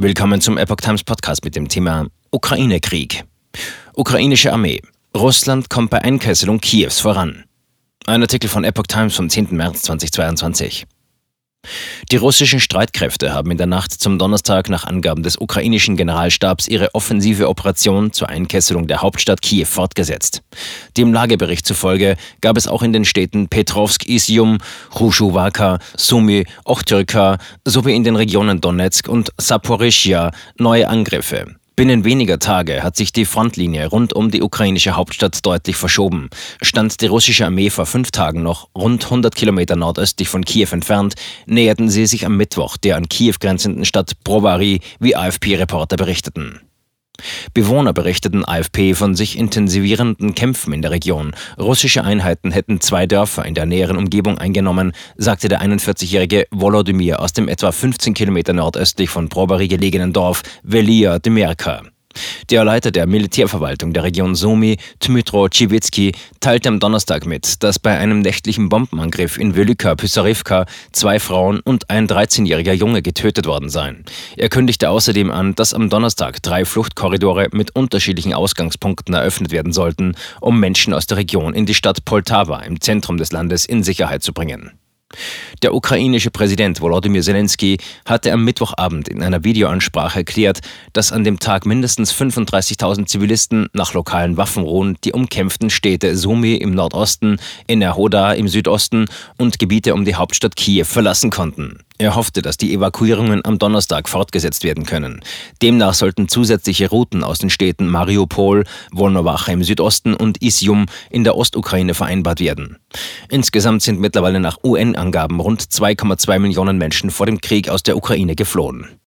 Willkommen zum Epoch Times Podcast mit dem Thema Ukraine-Krieg. Ukrainische Armee. Russland kommt bei Einkesselung Kiews voran. Ein Artikel von Epoch Times vom 10. März 2022. Die russischen Streitkräfte haben in der Nacht zum Donnerstag nach Angaben des ukrainischen Generalstabs ihre offensive Operation zur Einkesselung der Hauptstadt Kiew fortgesetzt. Dem Lagebericht zufolge gab es auch in den Städten Petrovsk, Isium, Chushuwaka, Sumy, Ochtyrka sowie in den Regionen Donetsk und Saporischia neue Angriffe. Binnen weniger Tage hat sich die Frontlinie rund um die ukrainische Hauptstadt deutlich verschoben. Stand die russische Armee vor fünf Tagen noch rund 100 Kilometer nordöstlich von Kiew entfernt, näherten sie sich am Mittwoch der an Kiew grenzenden Stadt Brovary, wie AFP-Reporter berichteten. Bewohner berichteten AFP von sich intensivierenden Kämpfen in der Region. Russische Einheiten hätten zwei Dörfer in der näheren Umgebung eingenommen, sagte der 41-jährige Volodymyr aus dem etwa 15 Kilometer nordöstlich von Probary gelegenen Dorf Velia Demerka. Der Leiter der Militärverwaltung der Region Sumy, Dmytro Tschiwitzki, teilte am Donnerstag mit, dass bei einem nächtlichen Bombenangriff in Velika Pysarivka zwei Frauen und ein 13-jähriger Junge getötet worden seien. Er kündigte außerdem an, dass am Donnerstag drei Fluchtkorridore mit unterschiedlichen Ausgangspunkten eröffnet werden sollten, um Menschen aus der Region in die Stadt Poltava im Zentrum des Landes in Sicherheit zu bringen. Der ukrainische Präsident Volodymyr Zelensky hatte am Mittwochabend in einer Videoansprache erklärt, dass an dem Tag mindestens 35.000 Zivilisten nach lokalen Waffenruhen die umkämpften Städte Sumy im Nordosten, Enerhoda im Südosten und Gebiete um die Hauptstadt Kiew verlassen konnten. Er hoffte, dass die Evakuierungen am Donnerstag fortgesetzt werden können. Demnach sollten zusätzliche Routen aus den Städten Mariupol, Volnowacha im Südosten und Isium in der Ostukraine vereinbart werden. Insgesamt sind mittlerweile nach UN-Angaben rund 2,2 Millionen Menschen vor dem Krieg aus der Ukraine geflohen.